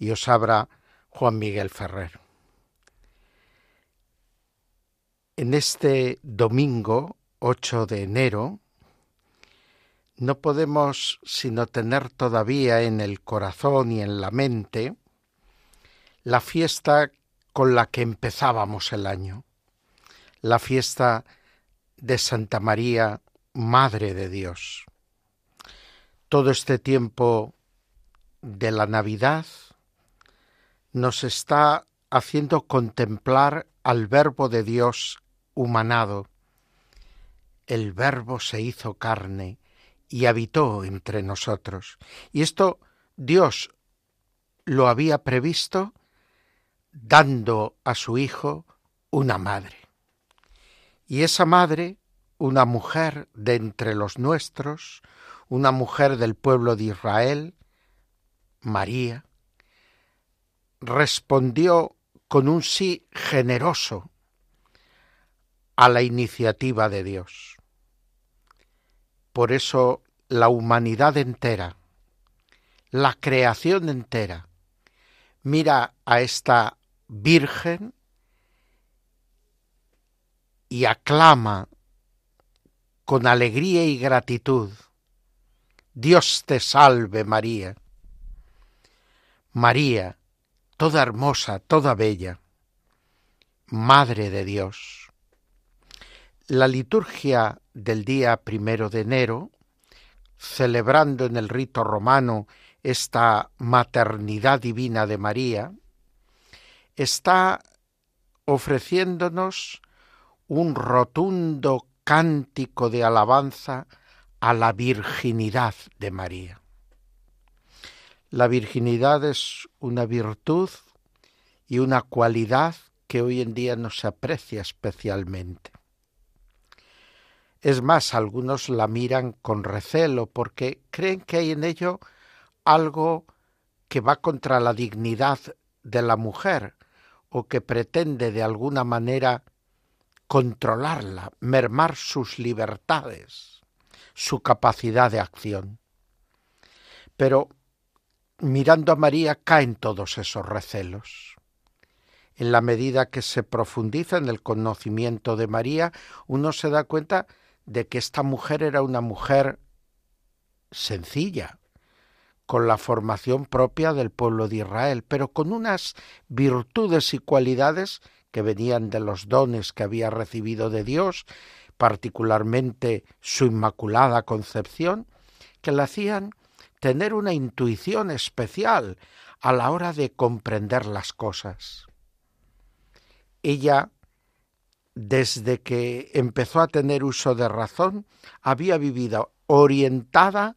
y os abra Juan Miguel Ferrer. En este domingo 8 de enero no podemos sino tener todavía en el corazón y en la mente la fiesta con la que empezábamos el año, la fiesta de Santa María, Madre de Dios. Todo este tiempo de la Navidad nos está haciendo contemplar al Verbo de Dios humanado. El Verbo se hizo carne y habitó entre nosotros. Y esto Dios lo había previsto dando a su Hijo una madre. Y esa madre, una mujer de entre los nuestros, una mujer del pueblo de Israel, María, respondió con un sí generoso a la iniciativa de Dios. Por eso la humanidad entera, la creación entera, mira a esta Virgen y aclama con alegría y gratitud, Dios te salve María. María, toda hermosa, toda bella, Madre de Dios. La liturgia del día primero de enero, celebrando en el rito romano esta maternidad divina de María, está ofreciéndonos un rotundo cántico de alabanza a la virginidad de María. La virginidad es una virtud y una cualidad que hoy en día no se aprecia especialmente. Es más, algunos la miran con recelo porque creen que hay en ello algo que va contra la dignidad de la mujer, o que pretende de alguna manera controlarla, mermar sus libertades, su capacidad de acción. Pero mirando a María caen todos esos recelos. En la medida que se profundiza en el conocimiento de María, uno se da cuenta de que esta mujer era una mujer sencilla, con la formación propia del pueblo de Israel, pero con unas virtudes y cualidades que venían de los dones que había recibido de Dios, particularmente su inmaculada concepción, que le hacían tener una intuición especial a la hora de comprender las cosas. Ella, desde que empezó a tener uso de razón, había vivido orientada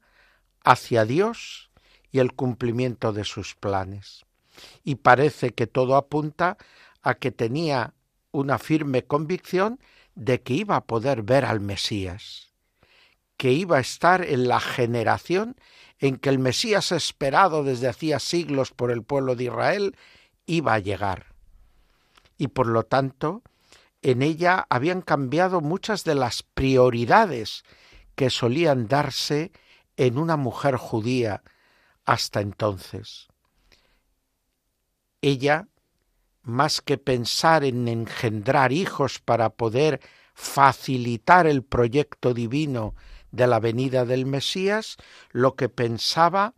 hacia Dios y el cumplimiento de sus planes. Y parece que todo apunta a que tenía una firme convicción de que iba a poder ver al Mesías, que iba a estar en la generación en que el Mesías esperado desde hacía siglos por el pueblo de Israel iba a llegar. Y por lo tanto, en ella habían cambiado muchas de las prioridades que solían darse en una mujer judía hasta entonces. Ella, más que pensar en engendrar hijos para poder facilitar el proyecto divino de la venida del Mesías, lo que pensaba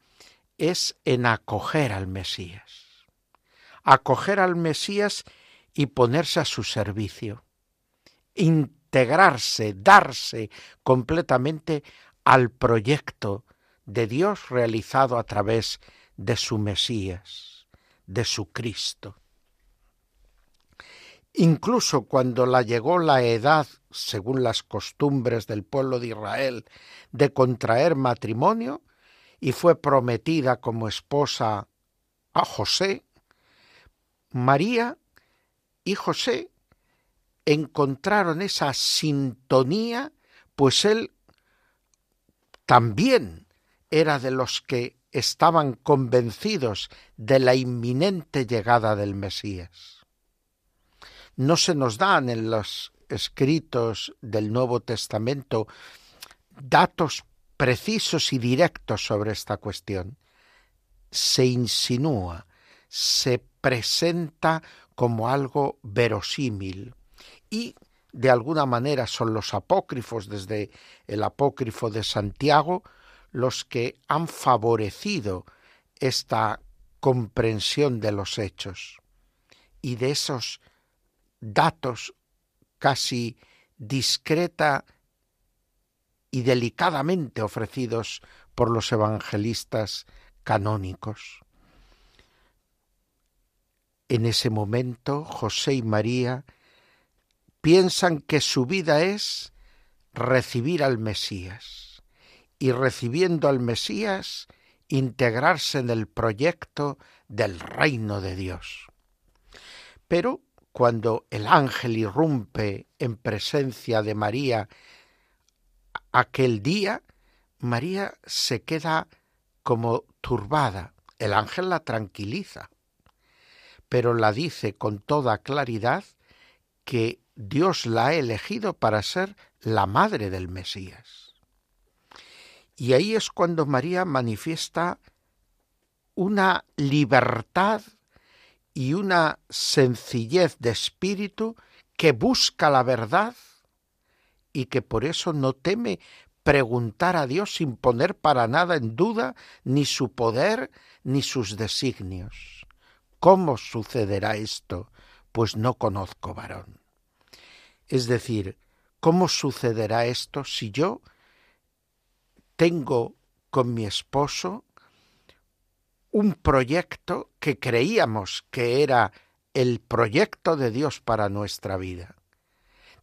es en acoger al Mesías. Acoger al Mesías y ponerse a su servicio. Integrarse, darse completamente al proyecto de Dios realizado a través de su Mesías, de su Cristo. Incluso cuando la llegó la edad, según las costumbres del pueblo de Israel, de contraer matrimonio y fue prometida como esposa a José, María y José encontraron esa sintonía, pues él también era de los que estaban convencidos de la inminente llegada del Mesías. No se nos dan en los escritos del Nuevo Testamento datos precisos y directos sobre esta cuestión. Se insinúa, se presenta como algo verosímil y de alguna manera son los apócrifos, desde el apócrifo de Santiago, los que han favorecido esta comprensión de los hechos y de esos datos casi discreta y delicadamente ofrecidos por los evangelistas canónicos. En ese momento José y María piensan que su vida es recibir al Mesías y recibiendo al Mesías integrarse en el proyecto del reino de Dios. Pero cuando el ángel irrumpe en presencia de María aquel día, María se queda como turbada. El ángel la tranquiliza, pero la dice con toda claridad que Dios la ha elegido para ser la madre del Mesías. Y ahí es cuando María manifiesta una libertad y una sencillez de espíritu que busca la verdad y que por eso no teme preguntar a Dios sin poner para nada en duda ni su poder ni sus designios. ¿Cómo sucederá esto? Pues no conozco varón. Es decir, ¿cómo sucederá esto si yo tengo con mi esposo un proyecto que creíamos que era el proyecto de Dios para nuestra vida?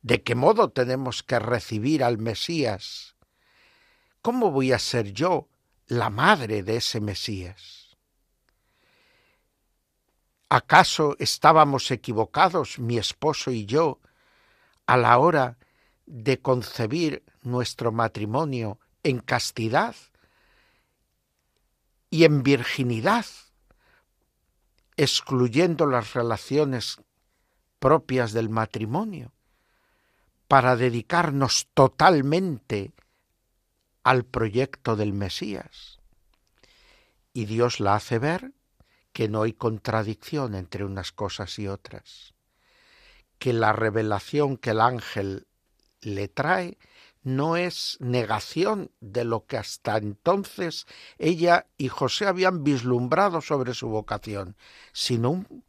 ¿De qué modo tenemos que recibir al Mesías? ¿Cómo voy a ser yo la madre de ese Mesías? ¿Acaso estábamos equivocados, mi esposo y yo, a la hora de concebir nuestro matrimonio en castidad y en virginidad, excluyendo las relaciones propias del matrimonio, para dedicarnos totalmente al proyecto del Mesías. Y Dios la hace ver que no hay contradicción entre unas cosas y otras que la revelación que el ángel le trae no es negación de lo que hasta entonces ella y José habían vislumbrado sobre su vocación, sino un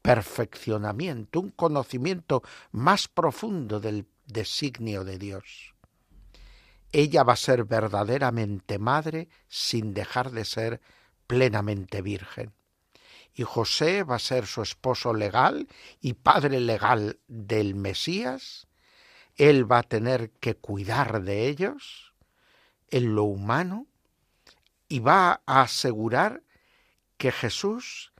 perfeccionamiento, un conocimiento más profundo del designio de Dios. Ella va a ser verdaderamente madre sin dejar de ser plenamente virgen y José va a ser su esposo legal y padre legal del Mesías, él va a tener que cuidar de ellos en lo humano y va a asegurar que Jesús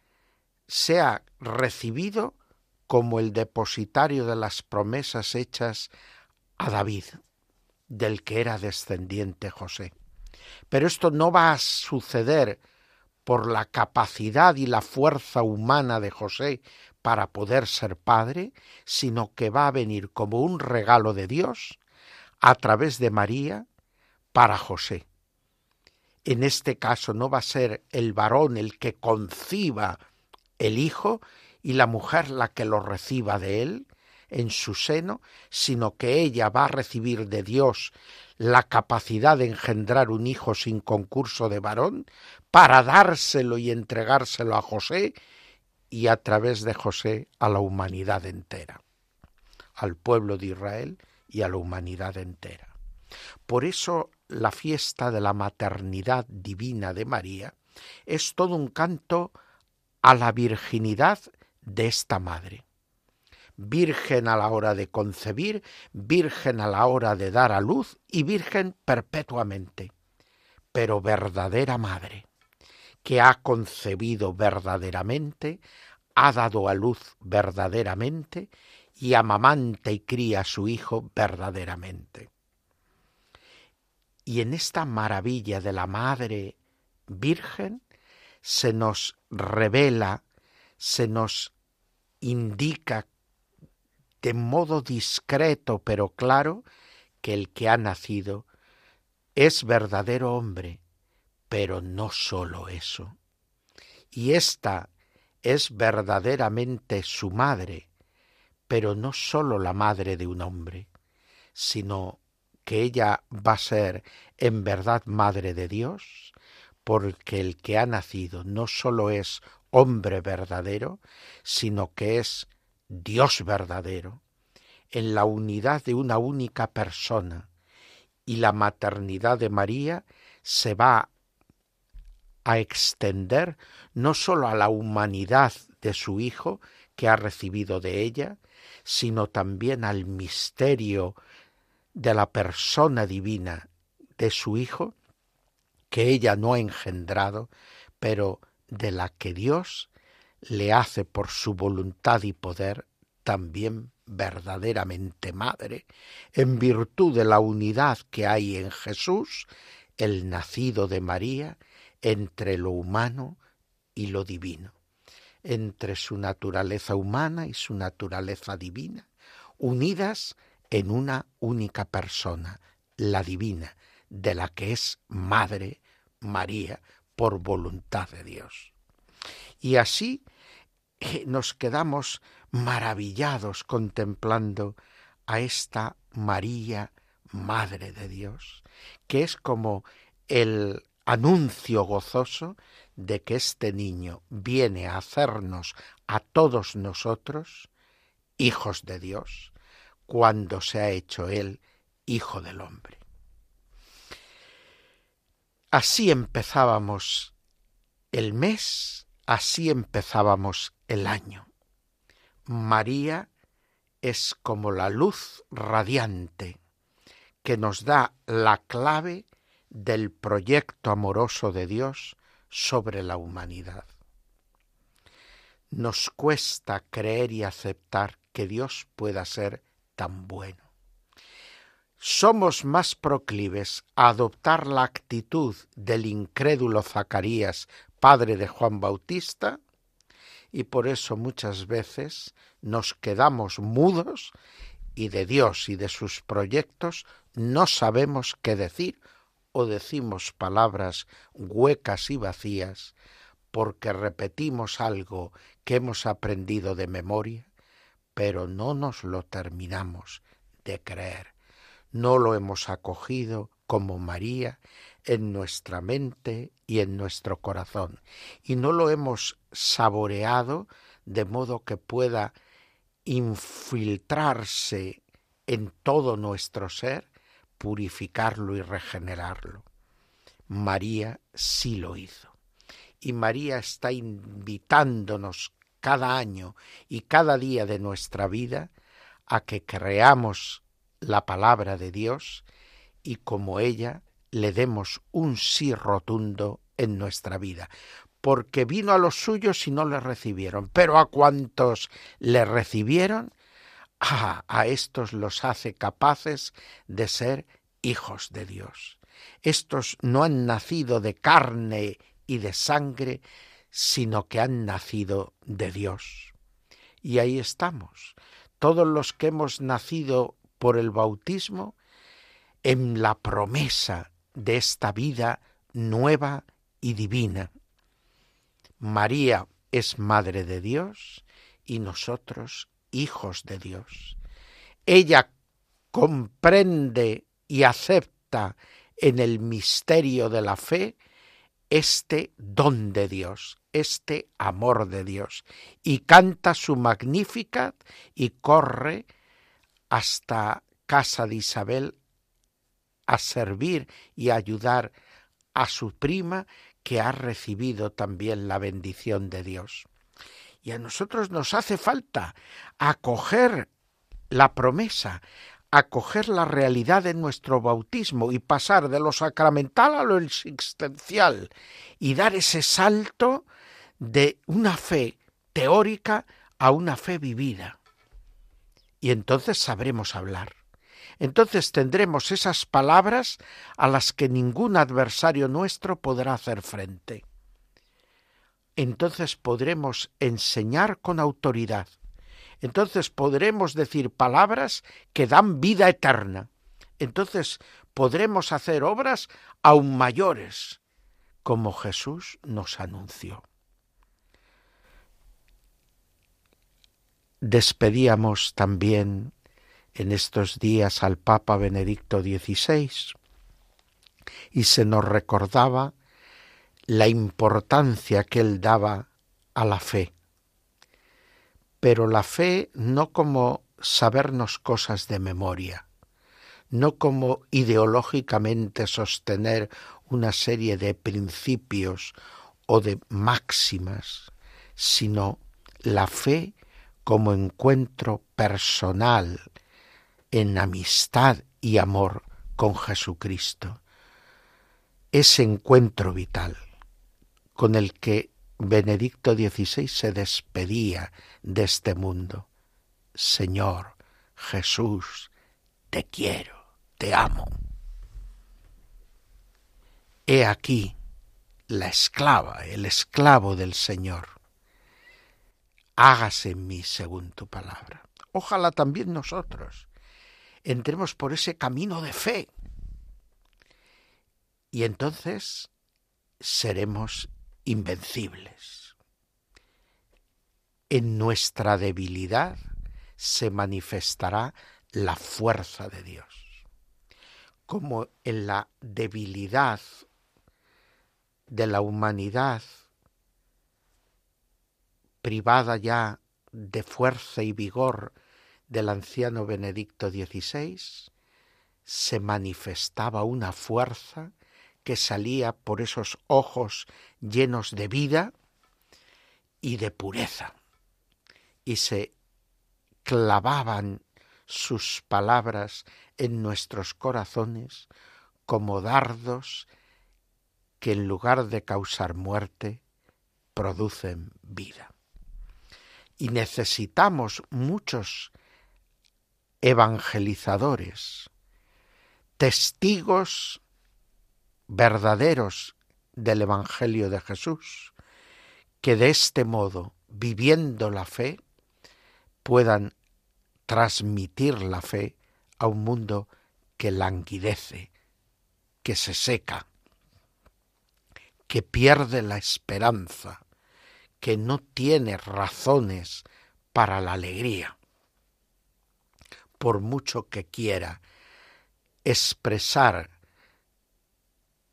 sea recibido como el depositario de las promesas hechas a David, del que era descendiente José. Pero esto no va a suceder por la capacidad y la fuerza humana de José para poder ser padre, sino que va a venir como un regalo de Dios a través de María para José. En este caso no va a ser el varón el que conciba el hijo y la mujer la que lo reciba de él en su seno, sino que ella va a recibir de Dios la capacidad de engendrar un hijo sin concurso de varón para dárselo y entregárselo a José y a través de José a la humanidad entera, al pueblo de Israel y a la humanidad entera. Por eso la fiesta de la maternidad divina de María es todo un canto a la virginidad de esta madre virgen a la hora de concebir, virgen a la hora de dar a luz y virgen perpetuamente, pero verdadera madre, que ha concebido verdaderamente ha dado a luz verdaderamente y amamanta y cría a su hijo verdaderamente. Y en esta maravilla de la Madre Virgen se nos revela, se nos indica de modo discreto pero claro que el que ha nacido es verdadero hombre, pero no sólo eso. Y esta es verdaderamente su madre, pero no sólo la madre de un hombre, sino que ella va a ser en verdad madre de Dios, porque el que ha nacido no sólo es hombre verdadero, sino que es Dios verdadero, en la unidad de una única persona, y la maternidad de María se va a extender no sólo a la humanidad de su Hijo que ha recibido de ella, sino también al misterio de la persona divina de su Hijo, que ella no ha engendrado, pero de la que Dios le hace por su voluntad y poder también verdaderamente madre, en virtud de la unidad que hay en Jesús, el nacido de María, entre lo humano y lo divino, entre su naturaleza humana y su naturaleza divina, unidas en una única persona, la divina, de la que es Madre María por voluntad de Dios. Y así eh, nos quedamos maravillados contemplando a esta María, Madre de Dios, que es como el anuncio gozoso de que este niño viene a hacernos a todos nosotros hijos de Dios, cuando se ha hecho él hijo del hombre. Así empezábamos el mes, así empezábamos el año. María es como la luz radiante que nos da la clave del proyecto amoroso de Dios sobre la humanidad. Nos cuesta creer y aceptar que Dios pueda ser tan bueno. Somos más proclives a adoptar la actitud del incrédulo Zacarías, padre de Juan Bautista, y por eso muchas veces nos quedamos mudos y de Dios y de sus proyectos no sabemos qué decir o decimos palabras huecas y vacías porque repetimos algo que hemos aprendido de memoria, pero no nos lo terminamos de creer. No lo hemos acogido como María en nuestra mente y en nuestro corazón, y no lo hemos saboreado de modo que pueda infiltrarse en todo nuestro ser purificarlo y regenerarlo. María sí lo hizo. Y María está invitándonos cada año y cada día de nuestra vida a que creamos la palabra de Dios y como ella le demos un sí rotundo en nuestra vida, porque vino a los suyos y no le recibieron, pero a cuantos le recibieron, A estos los hace capaces de ser hijos de Dios. Estos no han nacido de carne y de sangre, sino que han nacido de Dios. Y ahí estamos, todos los que hemos nacido por el bautismo, en la promesa de esta vida nueva y divina. María es Madre de Dios y nosotros hijos de Dios. Ella comprende y acepta en el misterio de la fe este don de Dios, este amor de Dios, y canta su magnífica y corre hasta casa de Isabel a servir y ayudar a su prima que ha recibido también la bendición de Dios. Y a nosotros nos hace falta acoger la promesa, acoger la realidad de nuestro bautismo y pasar de lo sacramental a lo existencial y dar ese salto de una fe teórica a una fe vivida. Y entonces sabremos hablar. Entonces tendremos esas palabras a las que ningún adversario nuestro podrá hacer frente. Entonces podremos enseñar con autoridad. Entonces podremos decir palabras que dan vida eterna. Entonces podremos hacer obras aún mayores, como Jesús nos anunció. Despedíamos también en estos días al Papa Benedicto XVI y se nos recordaba la importancia que él daba a la fe. Pero la fe no como sabernos cosas de memoria, no como ideológicamente sostener una serie de principios o de máximas, sino la fe como encuentro personal en amistad y amor con Jesucristo. Ese encuentro vital con el que Benedicto XVI se despedía de este mundo. Señor Jesús, te quiero, te amo. He aquí la esclava, el esclavo del Señor hágase en mí según tu palabra. Ojalá también nosotros entremos por ese camino de fe. Y entonces seremos invencibles. En nuestra debilidad se manifestará la fuerza de Dios. Como en la debilidad de la humanidad privada ya de fuerza y vigor del anciano Benedicto XVI, se manifestaba una fuerza que salía por esos ojos llenos de vida y de pureza, y se clavaban sus palabras en nuestros corazones como dardos que en lugar de causar muerte, producen vida. Y necesitamos muchos evangelizadores, testigos verdaderos del Evangelio de Jesús, que de este modo, viviendo la fe, puedan transmitir la fe a un mundo que languidece, que se seca, que pierde la esperanza, que no tiene razones para la alegría, por mucho que quiera expresar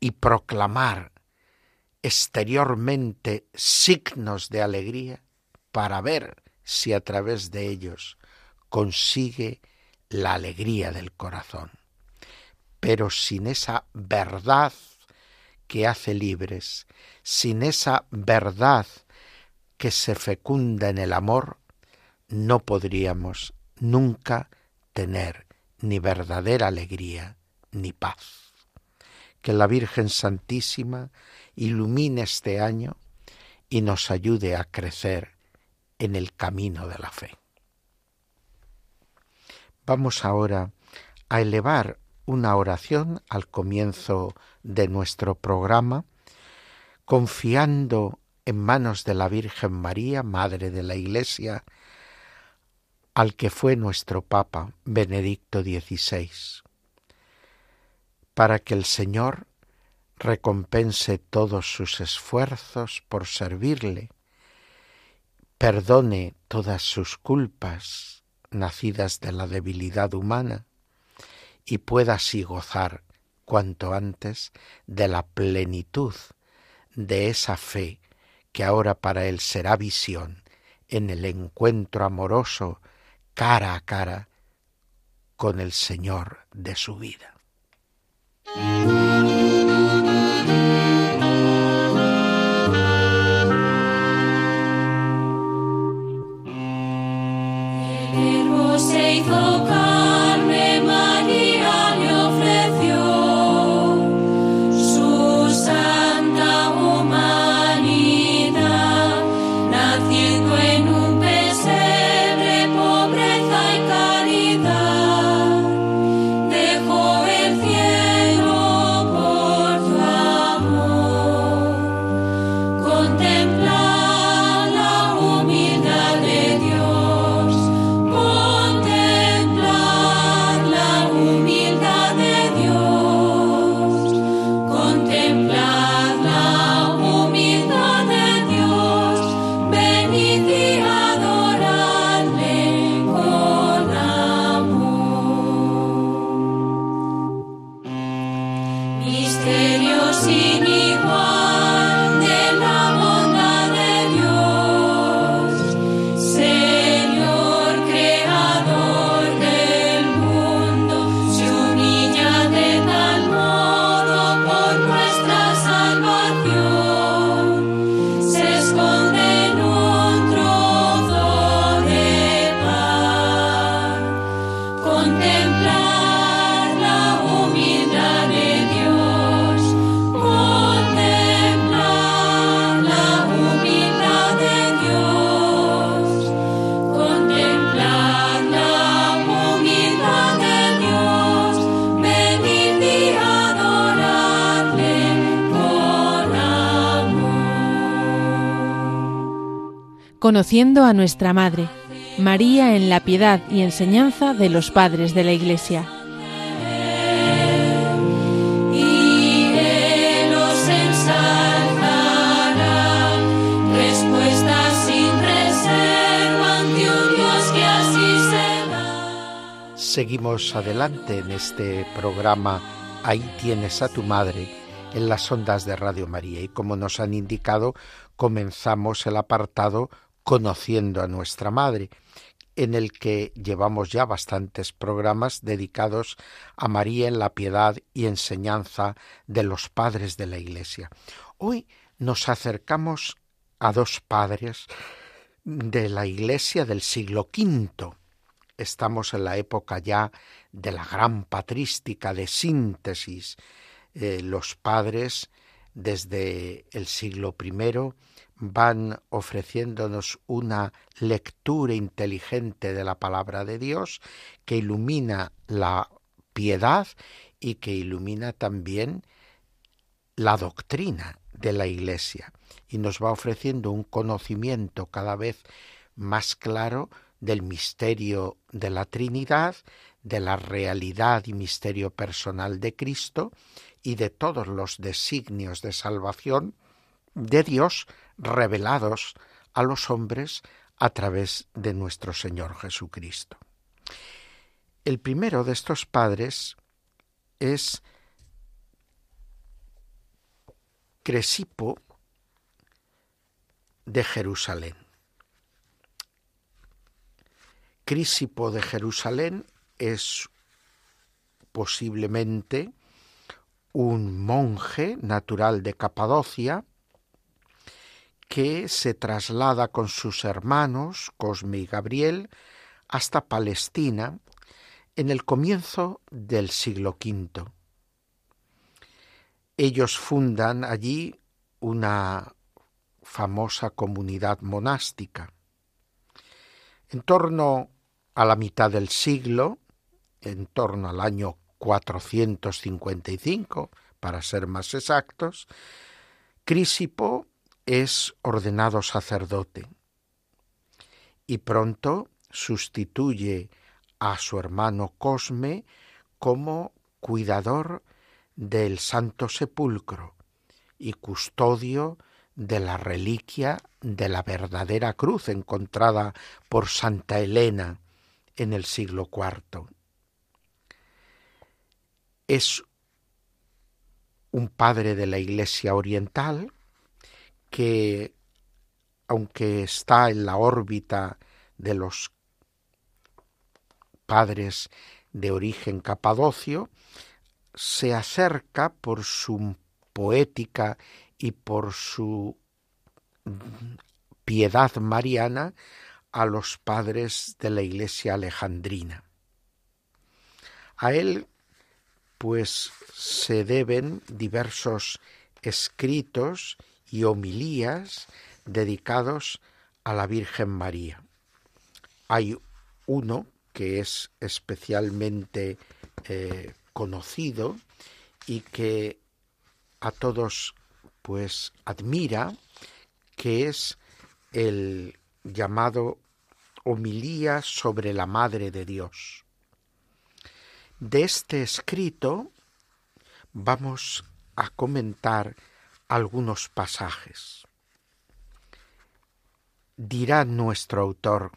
y proclamar exteriormente signos de alegría para ver si a través de ellos consigue la alegría del corazón. Pero sin esa verdad que hace libres, sin esa verdad que se fecunda en el amor, no podríamos nunca tener ni verdadera alegría ni paz. Que la Virgen Santísima ilumine este año y nos ayude a crecer en el camino de la fe. Vamos ahora a elevar una oración al comienzo de nuestro programa, confiando en manos de la Virgen María, Madre de la Iglesia, al que fue nuestro Papa Benedicto XVI, para que el Señor recompense todos sus esfuerzos por servirle, perdone todas sus culpas nacidas de la debilidad humana y pueda así gozar cuanto antes de la plenitud de esa fe que ahora para él será visión en el encuentro amoroso cara a cara con el Señor de su vida. Naciendo en Conociendo a nuestra Madre, María en la piedad y enseñanza de los padres de la Iglesia. Seguimos adelante en este programa Ahí tienes a tu madre en las ondas de Radio María y como nos han indicado comenzamos el apartado Conociendo a nuestra Madre, en el que llevamos ya bastantes programas dedicados a María en la piedad y enseñanza de los padres de la Iglesia. Hoy nos acercamos a dos padres de la Iglesia del siglo V. Estamos en la época ya de la gran patrística de síntesis. Eh, los padres desde el siglo I van ofreciéndonos una lectura inteligente de la palabra de Dios que ilumina la piedad y que ilumina también la doctrina de la Iglesia. Y nos va ofreciendo un conocimiento cada vez más claro del misterio de la Trinidad, de la realidad y misterio personal de Cristo y de todos los designios de salvación de Dios revelados a los hombres a través de nuestro Señor Jesucristo. El primero de estos padres es Cresipo de Jerusalén. Crisipo de Jerusalén es posiblemente un monje natural de Capadocia que se traslada con sus hermanos, Cosme y Gabriel, hasta Palestina en el comienzo del siglo V. Ellos fundan allí una famosa comunidad monástica. En torno a la mitad del siglo, en torno al año 455, para ser más exactos, Crisipo es ordenado sacerdote y pronto sustituye a su hermano Cosme como cuidador del Santo Sepulcro y custodio de la reliquia de la verdadera cruz encontrada por Santa Elena en el siglo IV. Es un padre de la Iglesia Oriental que, aunque está en la órbita de los padres de origen capadocio, se acerca por su poética y por su piedad mariana a los padres de la iglesia alejandrina. A él, pues, se deben diversos escritos y homilías dedicados a la Virgen María. Hay uno que es especialmente eh, conocido y que a todos pues admira, que es el llamado Homilía sobre la Madre de Dios. De este escrito vamos a comentar algunos pasajes. Dirá nuestro autor,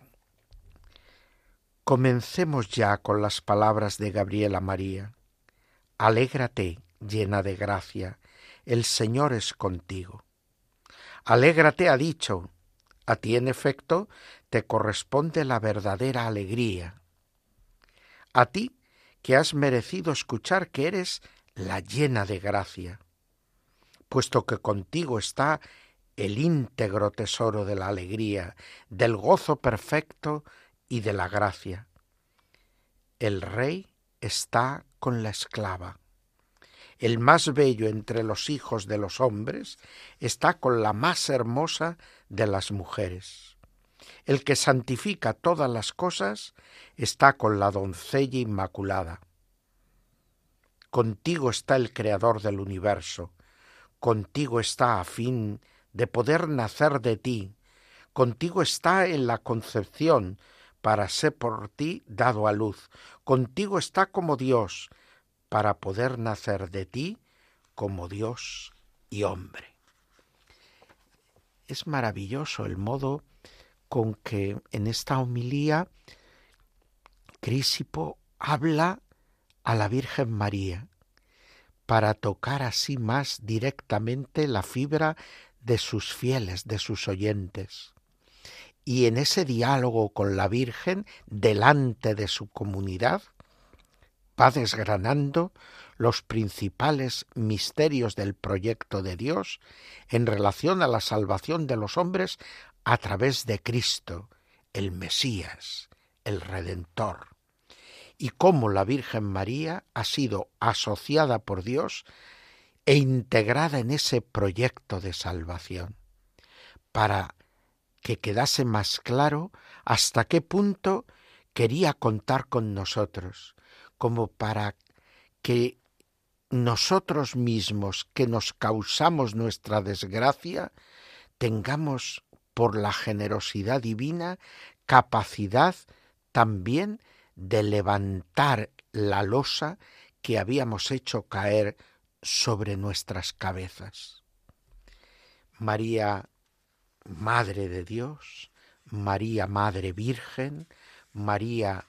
comencemos ya con las palabras de Gabriela María. Alégrate, llena de gracia, el Señor es contigo. Alégrate ha dicho, a ti en efecto te corresponde la verdadera alegría. A ti que has merecido escuchar que eres la llena de gracia puesto que contigo está el íntegro tesoro de la alegría, del gozo perfecto y de la gracia. El rey está con la esclava. El más bello entre los hijos de los hombres está con la más hermosa de las mujeres. El que santifica todas las cosas está con la doncella inmaculada. Contigo está el Creador del universo, contigo está a fin de poder nacer de ti, contigo está en la concepción, para ser por ti dado a luz. Contigo está como Dios, para poder nacer de ti como Dios y hombre. Es maravilloso el modo con que en esta homilía Crísipo habla a la Virgen María para tocar así más directamente la fibra de sus fieles, de sus oyentes. Y en ese diálogo con la Virgen delante de su comunidad va desgranando los principales misterios del proyecto de Dios en relación a la salvación de los hombres a través de Cristo, el Mesías, el Redentor, y cómo la Virgen María ha sido asociada por Dios e integrada en ese proyecto de salvación, para que quedase más claro hasta qué punto quería contar con nosotros, como para que nosotros mismos que nos causamos nuestra desgracia, tengamos por la generosidad divina capacidad también de levantar la losa que habíamos hecho caer sobre nuestras cabezas. María Madre de Dios, María Madre Virgen, María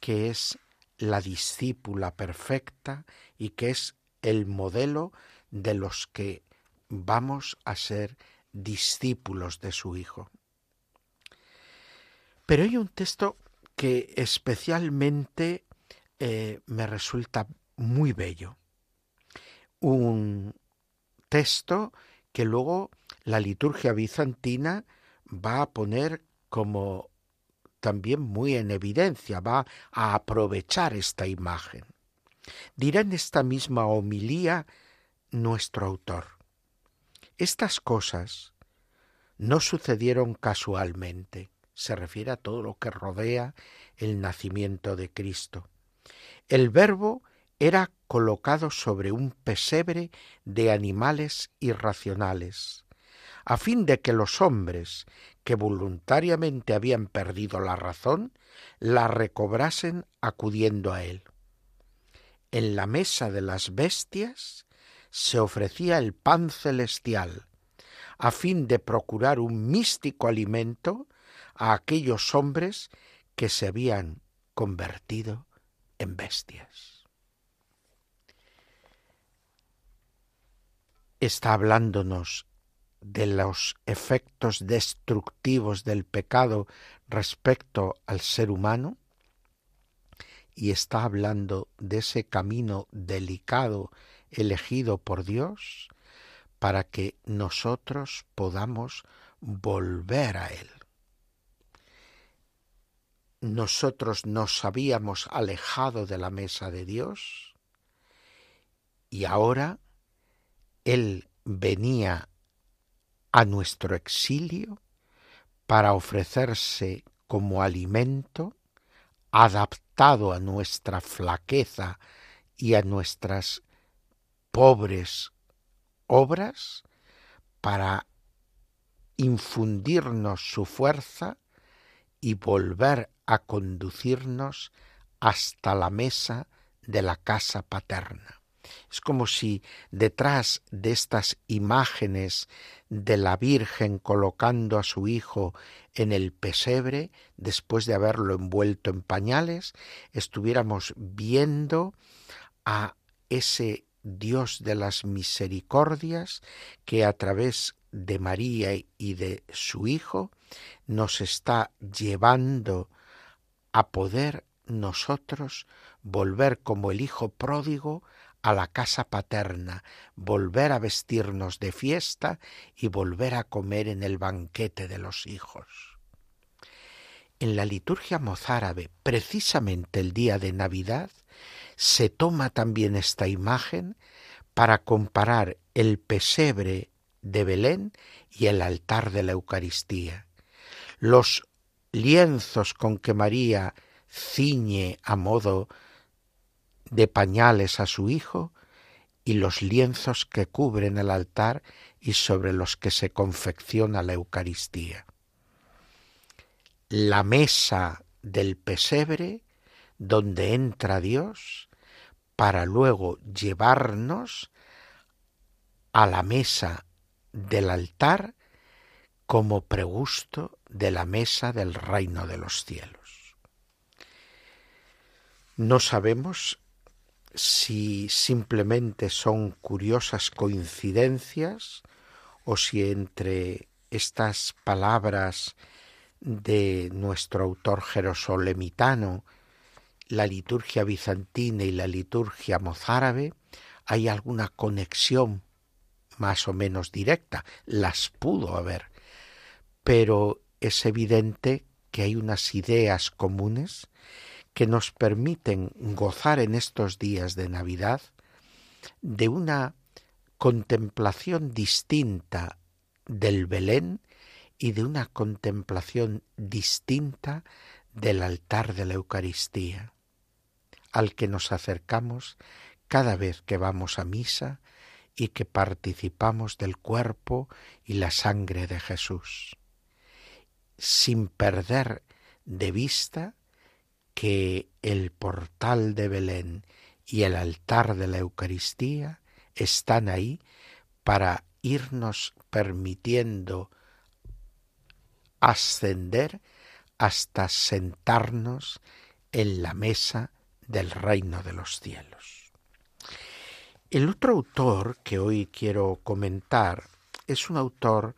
que es la discípula perfecta y que es el modelo de los que vamos a ser discípulos de su Hijo. Pero hay un texto que especialmente eh, me resulta muy bello. Un texto que luego la liturgia bizantina va a poner como también muy en evidencia, va a aprovechar esta imagen. Dirá en esta misma homilía nuestro autor. Estas cosas no sucedieron casualmente, se refiere a todo lo que rodea el nacimiento de Cristo. El verbo era colocado sobre un pesebre de animales irracionales, a fin de que los hombres que voluntariamente habían perdido la razón la recobrasen acudiendo a él. En la mesa de las bestias se ofrecía el pan celestial, a fin de procurar un místico alimento a aquellos hombres que se habían convertido en bestias. está hablándonos de los efectos destructivos del pecado respecto al ser humano y está hablando de ese camino delicado elegido por Dios para que nosotros podamos volver a Él. Nosotros nos habíamos alejado de la mesa de Dios y ahora él venía a nuestro exilio para ofrecerse como alimento adaptado a nuestra flaqueza y a nuestras pobres obras para infundirnos su fuerza y volver a conducirnos hasta la mesa de la casa paterna. Es como si detrás de estas imágenes de la Virgen colocando a su hijo en el pesebre, después de haberlo envuelto en pañales, estuviéramos viendo a ese Dios de las misericordias que a través de María y de su Hijo nos está llevando a poder nosotros volver como el Hijo pródigo a la casa paterna, volver a vestirnos de fiesta y volver a comer en el banquete de los hijos. En la liturgia mozárabe, precisamente el día de Navidad, se toma también esta imagen para comparar el pesebre de Belén y el altar de la Eucaristía. Los lienzos con que María ciñe a modo de pañales a su hijo y los lienzos que cubren el altar y sobre los que se confecciona la Eucaristía. la mesa del pesebre donde entra Dios para luego llevarnos a la mesa del altar como pregusto de la mesa del reino de los cielos. No sabemos si simplemente son curiosas coincidencias o si entre estas palabras de nuestro autor jerosolemitano, la liturgia bizantina y la liturgia mozárabe, hay alguna conexión más o menos directa, las pudo haber, pero es evidente que hay unas ideas comunes que nos permiten gozar en estos días de Navidad de una contemplación distinta del Belén y de una contemplación distinta del altar de la Eucaristía, al que nos acercamos cada vez que vamos a misa y que participamos del cuerpo y la sangre de Jesús, sin perder de vista que el portal de Belén y el altar de la Eucaristía están ahí para irnos permitiendo ascender hasta sentarnos en la mesa del reino de los cielos. El otro autor que hoy quiero comentar es un autor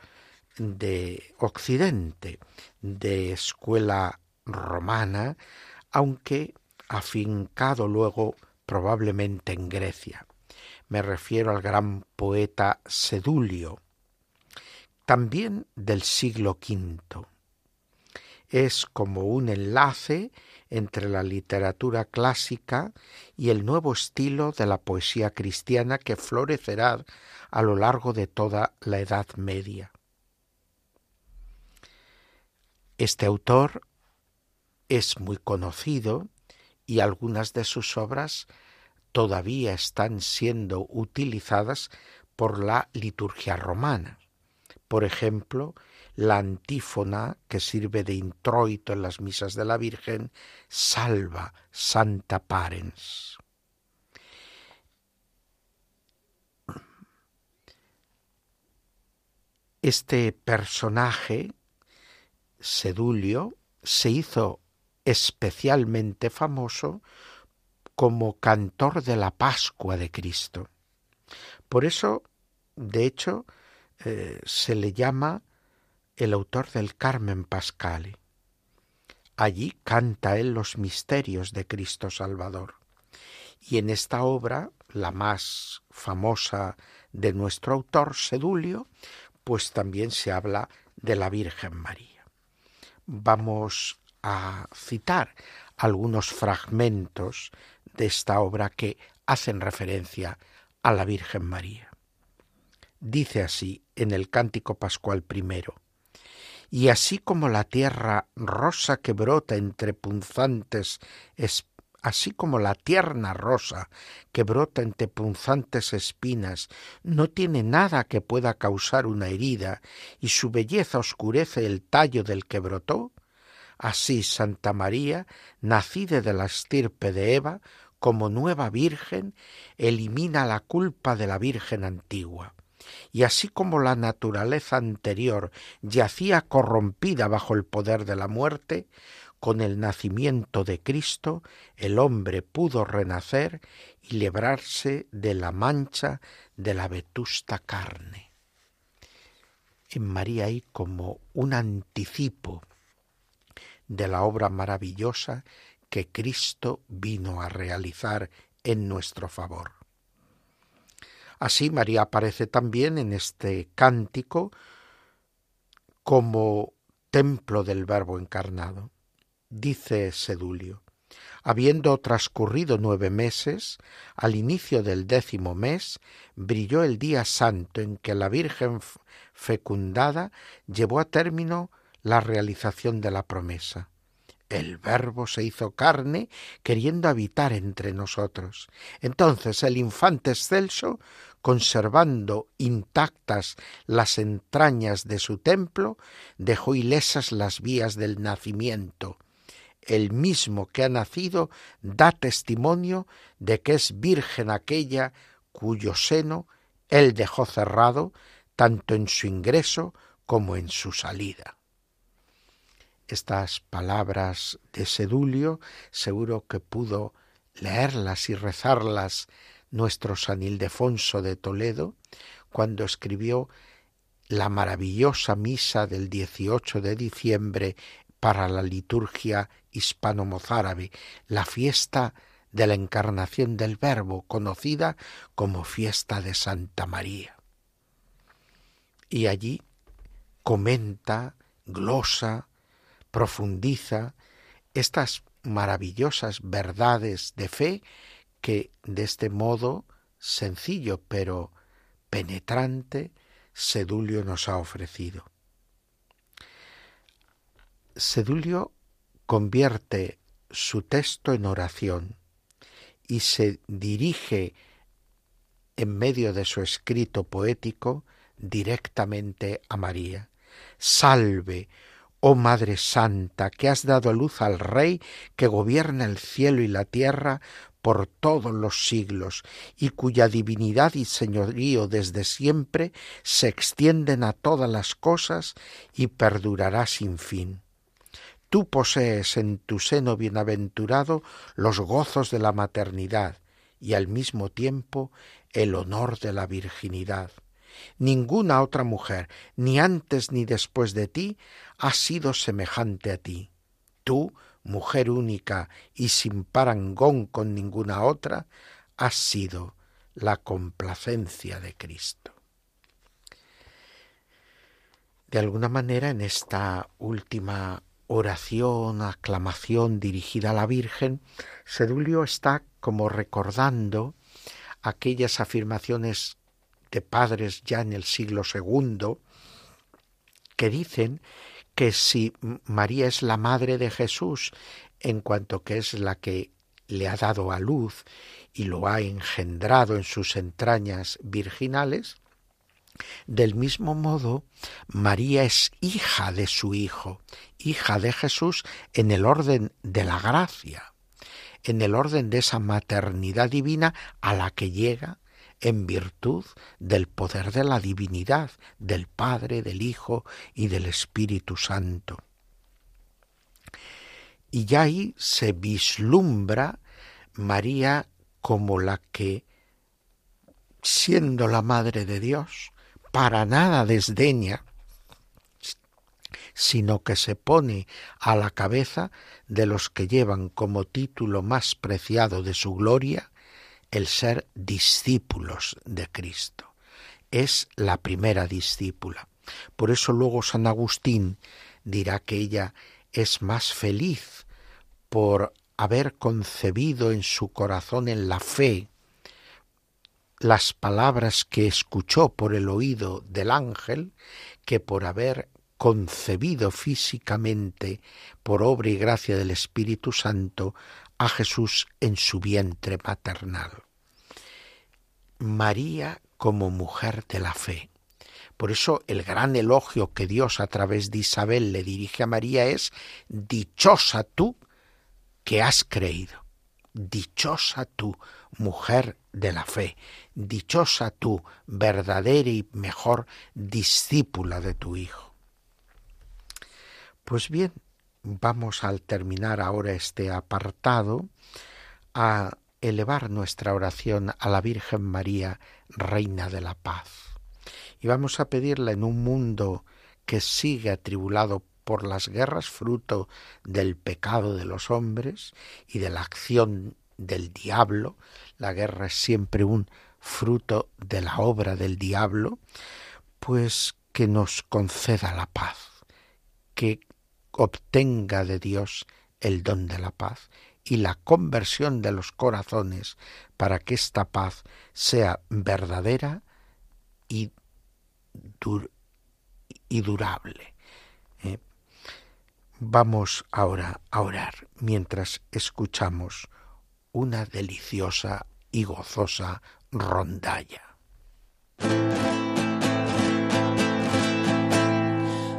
de Occidente, de escuela romana, aunque afincado luego probablemente en Grecia. Me refiero al gran poeta Sedulio, también del siglo V. Es como un enlace entre la literatura clásica y el nuevo estilo de la poesía cristiana que florecerá a lo largo de toda la Edad Media. Este autor es muy conocido y algunas de sus obras todavía están siendo utilizadas por la liturgia romana. Por ejemplo, la antífona que sirve de introito en las misas de la Virgen, Salva Santa Parens. Este personaje, Sedulio, se hizo especialmente famoso como cantor de la Pascua de Cristo. Por eso, de hecho, eh, se le llama el autor del Carmen Pascale. Allí canta él los misterios de Cristo Salvador. Y en esta obra, la más famosa de nuestro autor, Sedulio, pues también se habla de la Virgen María. Vamos a citar algunos fragmentos de esta obra que hacen referencia a la Virgen María. Dice así en el Cántico Pascual primero, y así como la tierra rosa que brota entre punzantes así como la tierna rosa que brota entre punzantes espinas no tiene nada que pueda causar una herida y su belleza oscurece el tallo del que brotó, Así Santa María, nacida de la estirpe de Eva, como nueva Virgen, elimina la culpa de la Virgen antigua. Y así como la naturaleza anterior yacía corrompida bajo el poder de la muerte, con el nacimiento de Cristo el hombre pudo renacer y librarse de la mancha de la vetusta carne. En María hay como un anticipo de la obra maravillosa que Cristo vino a realizar en nuestro favor. Así María aparece también en este cántico como templo del Verbo encarnado. Dice Sedulio, habiendo transcurrido nueve meses, al inicio del décimo mes, brilló el día santo en que la Virgen fecundada llevó a término la realización de la promesa. El Verbo se hizo carne, queriendo habitar entre nosotros. Entonces el infante excelso, conservando intactas las entrañas de su templo, dejó ilesas las vías del nacimiento. El mismo que ha nacido da testimonio de que es virgen aquella cuyo seno él dejó cerrado tanto en su ingreso como en su salida. Estas palabras de Sedulio seguro que pudo leerlas y rezarlas nuestro San Ildefonso de Toledo cuando escribió la maravillosa misa del 18 de diciembre para la liturgia hispano-mozárabe, la fiesta de la encarnación del Verbo, conocida como fiesta de Santa María. Y allí comenta, glosa, profundiza estas maravillosas verdades de fe que de este modo sencillo pero penetrante Sedulio nos ha ofrecido. Sedulio convierte su texto en oración y se dirige en medio de su escrito poético directamente a María. Salve, oh Madre Santa, que has dado a luz al Rey que gobierna el cielo y la tierra por todos los siglos, y cuya divinidad y señorío desde siempre se extienden a todas las cosas y perdurará sin fin. Tú posees en tu seno bienaventurado los gozos de la maternidad y al mismo tiempo el honor de la virginidad. Ninguna otra mujer, ni antes ni después de ti, ha sido semejante a ti. Tú, mujer única y sin parangón con ninguna otra, has sido la complacencia de Cristo. De alguna manera, en esta última oración, aclamación dirigida a la Virgen, Sedulio está como recordando aquellas afirmaciones de padres ya en el siglo II que dicen que si María es la madre de Jesús en cuanto que es la que le ha dado a luz y lo ha engendrado en sus entrañas virginales, del mismo modo, María es hija de su Hijo, hija de Jesús en el orden de la gracia, en el orden de esa maternidad divina a la que llega en virtud del poder de la divinidad, del Padre, del Hijo y del Espíritu Santo. Y ya ahí se vislumbra María como la que, siendo la Madre de Dios, para nada desdeña, sino que se pone a la cabeza de los que llevan como título más preciado de su gloria el ser discípulos de Cristo. Es la primera discípula. Por eso luego San Agustín dirá que ella es más feliz por haber concebido en su corazón en la fe las palabras que escuchó por el oído del ángel que por haber concebido físicamente por obra y gracia del Espíritu Santo a Jesús en su vientre maternal. María como mujer de la fe. Por eso el gran elogio que Dios a través de Isabel le dirige a María es, Dichosa tú que has creído, dichosa tú, mujer de la fe, dichosa tú, verdadera y mejor discípula de tu Hijo. Pues bien, vamos al terminar ahora este apartado a elevar nuestra oración a la Virgen María, Reina de la Paz. Y vamos a pedirla en un mundo que sigue atribulado por las guerras fruto del pecado de los hombres y de la acción del diablo, la guerra es siempre un fruto de la obra del diablo, pues que nos conceda la paz, que obtenga de Dios el don de la paz y la conversión de los corazones para que esta paz sea verdadera y, y durable. Vamos ahora a orar mientras escuchamos una deliciosa y gozosa rondalla.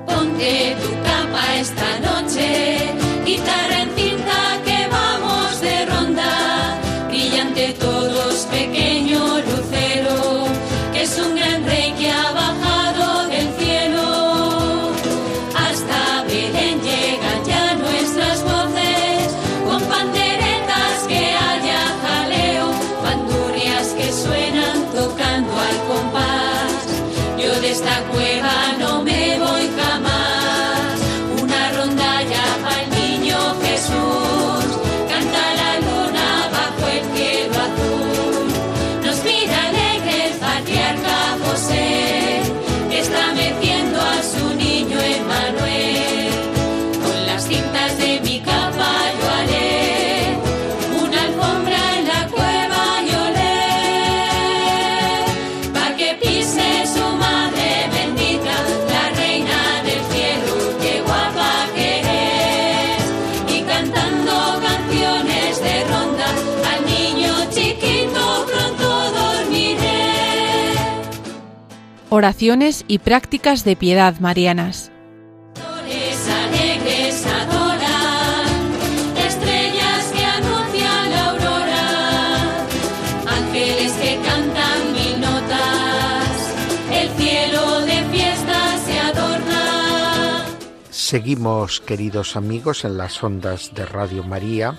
Ponte tu capa esta noche, guitarra en Oraciones y prácticas de piedad marianas. Seguimos, queridos amigos, en las ondas de Radio María,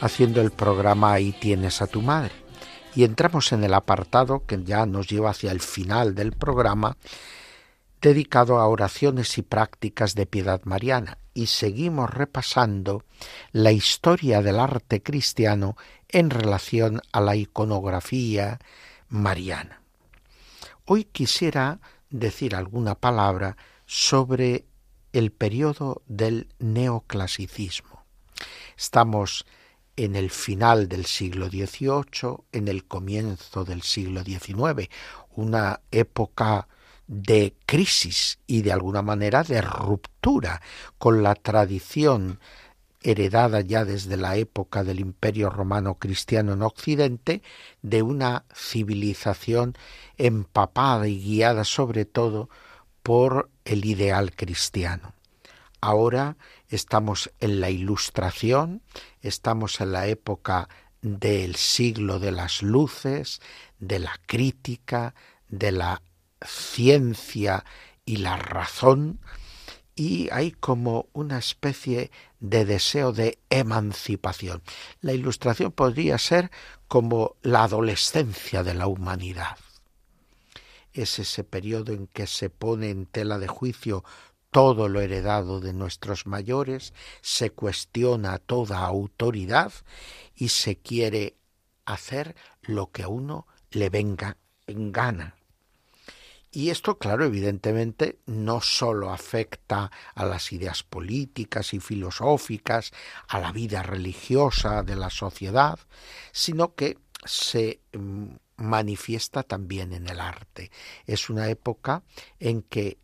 haciendo el programa Ahí tienes a tu madre. Y entramos en el apartado que ya nos lleva hacia el final del programa, dedicado a oraciones y prácticas de piedad mariana. Y seguimos repasando la historia del arte cristiano en relación a la iconografía mariana. Hoy quisiera decir alguna palabra sobre el periodo del neoclasicismo. Estamos en el final del siglo XVIII, en el comienzo del siglo XIX, una época de crisis y de alguna manera de ruptura con la tradición heredada ya desde la época del Imperio Romano Cristiano en Occidente, de una civilización empapada y guiada sobre todo por el ideal cristiano. Ahora estamos en la Ilustración, estamos en la época del siglo de las luces, de la crítica, de la ciencia y la razón, y hay como una especie de deseo de emancipación. La ilustración podría ser como la adolescencia de la humanidad. Es ese periodo en que se pone en tela de juicio todo lo heredado de nuestros mayores, se cuestiona toda autoridad y se quiere hacer lo que a uno le venga en gana. Y esto, claro, evidentemente no sólo afecta a las ideas políticas y filosóficas, a la vida religiosa de la sociedad, sino que se mm, manifiesta también en el arte. Es una época en que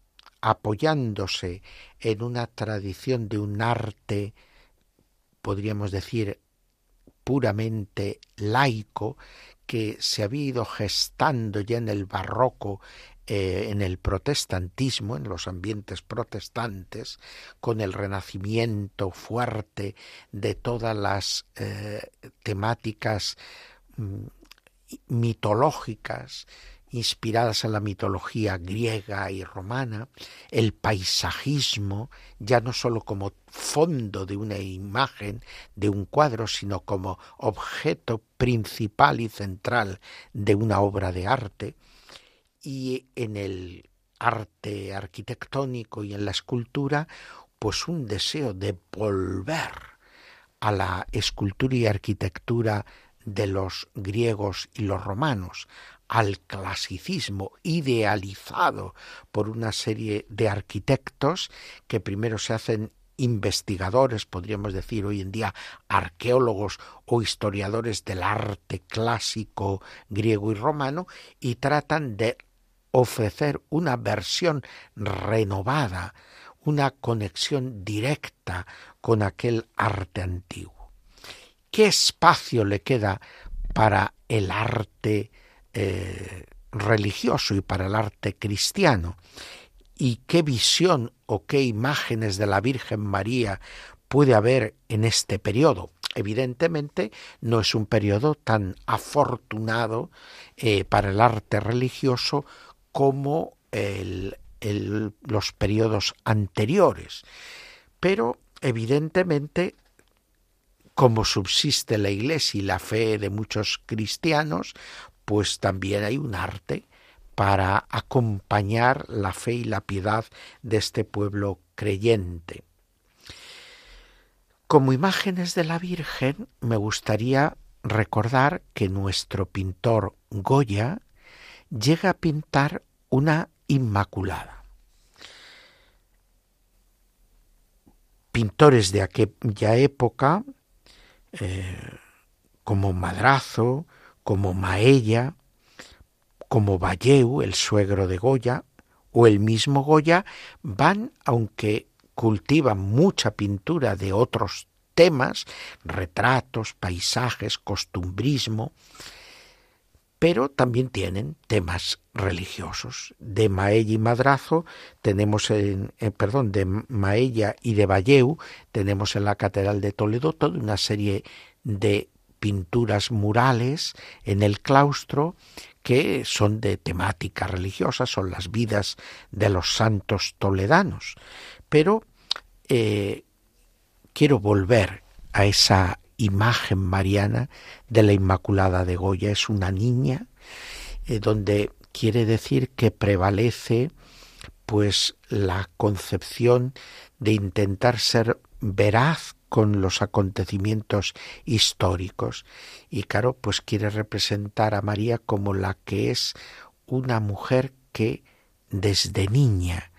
apoyándose en una tradición de un arte, podríamos decir, puramente laico, que se había ido gestando ya en el barroco, eh, en el protestantismo, en los ambientes protestantes, con el renacimiento fuerte de todas las eh, temáticas mm, mitológicas, inspiradas en la mitología griega y romana, el paisajismo, ya no sólo como fondo de una imagen, de un cuadro, sino como objeto principal y central de una obra de arte, y en el arte arquitectónico y en la escultura, pues un deseo de volver a la escultura y arquitectura de los griegos y los romanos, al clasicismo idealizado por una serie de arquitectos que primero se hacen investigadores, podríamos decir hoy en día arqueólogos o historiadores del arte clásico griego y romano, y tratan de ofrecer una versión renovada, una conexión directa con aquel arte antiguo. ¿Qué espacio le queda para el arte eh, religioso y para el arte cristiano? ¿Y qué visión o qué imágenes de la Virgen María puede haber en este periodo? Evidentemente no es un periodo tan afortunado eh, para el arte religioso como el, los periodos anteriores. Pero evidentemente, como subsiste la Iglesia y la fe de muchos cristianos, pues también hay un arte para acompañar la fe y la piedad de este pueblo creyente. Como imágenes de la Virgen, me gustaría recordar que nuestro pintor Goya llega a pintar una Inmaculada. Pintores de aquella época, eh, como Madrazo, como Maella, como Valleu, el suegro de Goya, o el mismo Goya, van, aunque cultivan mucha pintura de otros temas, retratos, paisajes, costumbrismo, pero también tienen temas religiosos. De Maella y Madrazo tenemos en, eh, perdón, de Maella y de Valleu tenemos en la Catedral de Toledo toda una serie de pinturas murales en el claustro que son de temática religiosa, son las vidas de los santos toledanos. Pero eh, quiero volver a esa imagen mariana de la Inmaculada de Goya. Es una niña eh, donde quiere decir que prevalece pues la concepción de intentar ser veraz con los acontecimientos históricos y claro pues quiere representar a María como la que es una mujer que desde niña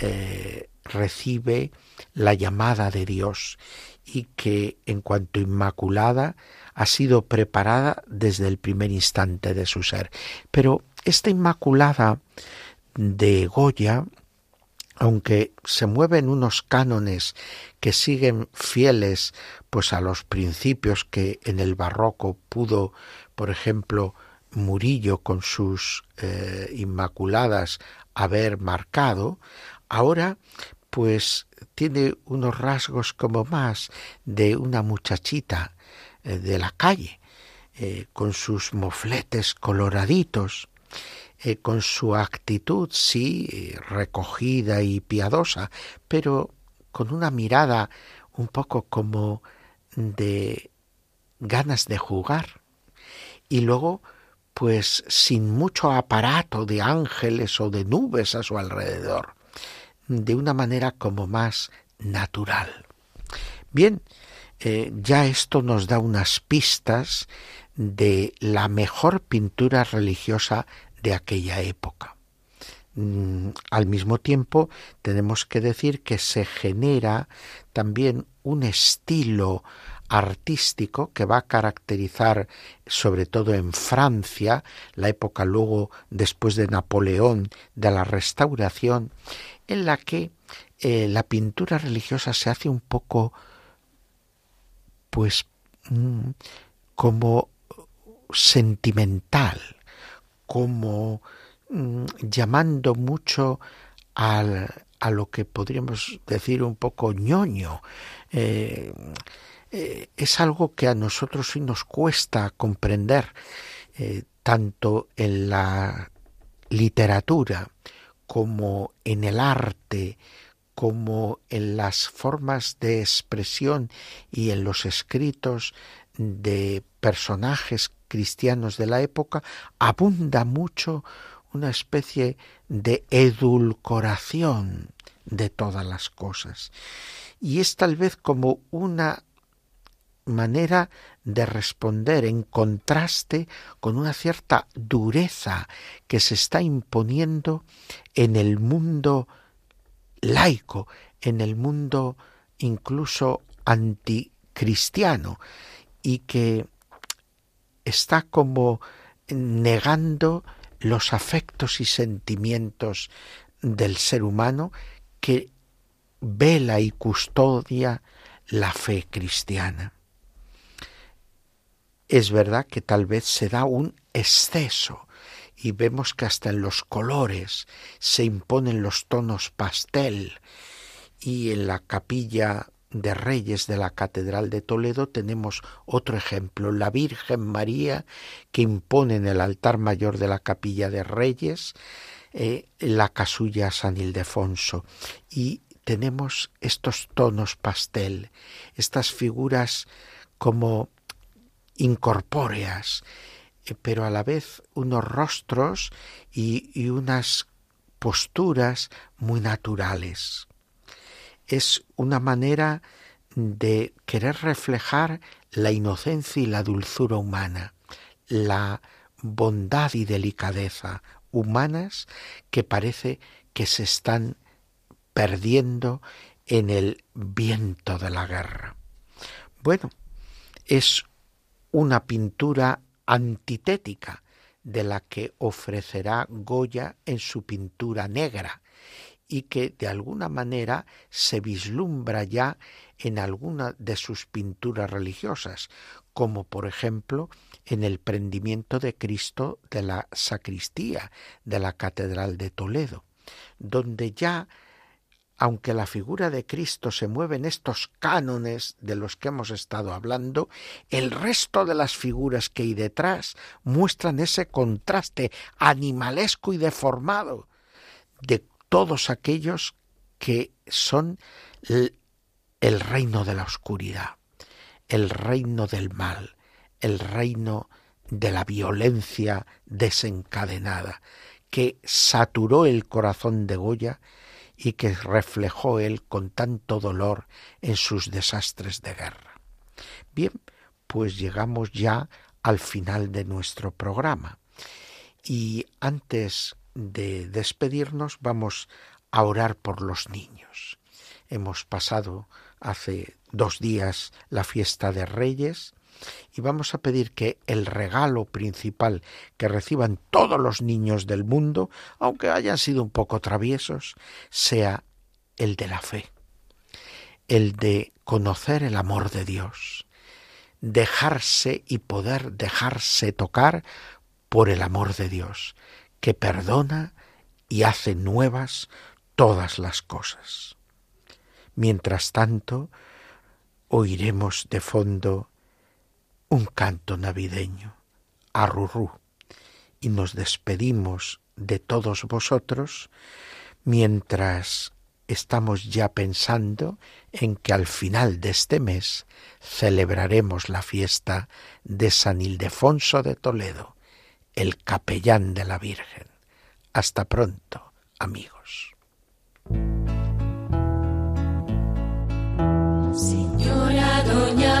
eh, recibe la llamada de Dios y que en cuanto inmaculada ha sido preparada desde el primer instante de su ser. Pero esta inmaculada de Goya, aunque se mueven unos cánones que siguen fieles pues a los principios que en el barroco pudo, por ejemplo, Murillo con sus eh, inmaculadas haber marcado, ahora pues tiene unos rasgos como más de una muchachita eh, de la calle, eh, con sus mofletes coloraditos, eh, con su actitud, sí, recogida y piadosa, pero con una mirada un poco como de ganas de jugar. Y luego, pues sin mucho aparato de ángeles o de nubes a su alrededor, de una manera como más natural. Bien, eh, ya esto nos da unas pistas de la mejor pintura religiosa de aquella época. Mm, al mismo tiempo, tenemos que decir que se genera también un estilo artístico que va a caracterizar sobre todo en Francia, la época luego después de Napoleón, de la restauración, en la que eh, la pintura religiosa se hace un poco, pues, mm, como sentimental, como mm, llamando mucho al, a lo que podríamos decir un poco ñoño. Eh, eh, es algo que a nosotros sí nos cuesta comprender, tanto en la literatura como en el arte, como en las formas de expresión y en los escritos de personajes cristianos de la época, abunda mucho una especie de edulcoración de todas las cosas. Y es tal vez como una manera de responder en contraste con una cierta dureza que se está imponiendo en el mundo laico, en el mundo incluso anticristiano y que está como negando los afectos y sentimientos del ser humano que vela y custodia la fe cristiana. Es verdad que tal vez se da un exceso y vemos que hasta en los colores se imponen los tonos pastel y en la capilla de Reyes de la Catedral de Toledo tenemos otro ejemplo, la Virgen María que impone en el altar mayor de la capilla de Reyes eh, la casulla San Ildefonso y tenemos estos tonos pastel, estas figuras como incorpóreas, eh, pero a la vez unos rostros y unas posturas muy naturales. Es una manera de querer reflejar la inocencia y la dulzura humana, la bondad y delicadeza humanas que parece que se están perdiendo en el viento de la guerra. Bueno, es una pintura antitética de la que ofrecerá Goya en su pintura negra y que de alguna manera se vislumbra ya en alguna de sus pinturas religiosas, como por ejemplo en el prendimiento de Cristo de la sacristía de la Catedral de Toledo, donde ya aunque la figura de Cristo se mueve en estos cánones de los que hemos estado hablando, el resto de las figuras que hay detrás muestran ese contraste animalesco y deformado de todos aquellos que son el reino de la oscuridad, el reino del mal, el reino de la violencia desencadenada, que saturó el corazón de Goya y que reflejó él con tanto dolor en sus desastres de guerra. Bien, pues llegamos ya al final de nuestro programa. Y antes de despedirnos vamos a orar por los niños. Hemos pasado hace dos días la fiesta de Reyes y vamos a pedir que el regalo principal que reciban todos los niños del mundo, aunque hayan sido un poco traviesos, sea el de la fe, el de conocer el amor de Dios, dejarse y poder dejarse tocar por el amor de Dios, que perdona y hace nuevas todas las cosas. Mientras tanto, oiremos de fondo un canto navideño, arrurú, y nos despedimos de todos vosotros mientras estamos ya pensando en que al final de este mes celebraremos la fiesta de San Ildefonso de Toledo, el capellán de la Virgen. Hasta pronto, amigos. Señora Doña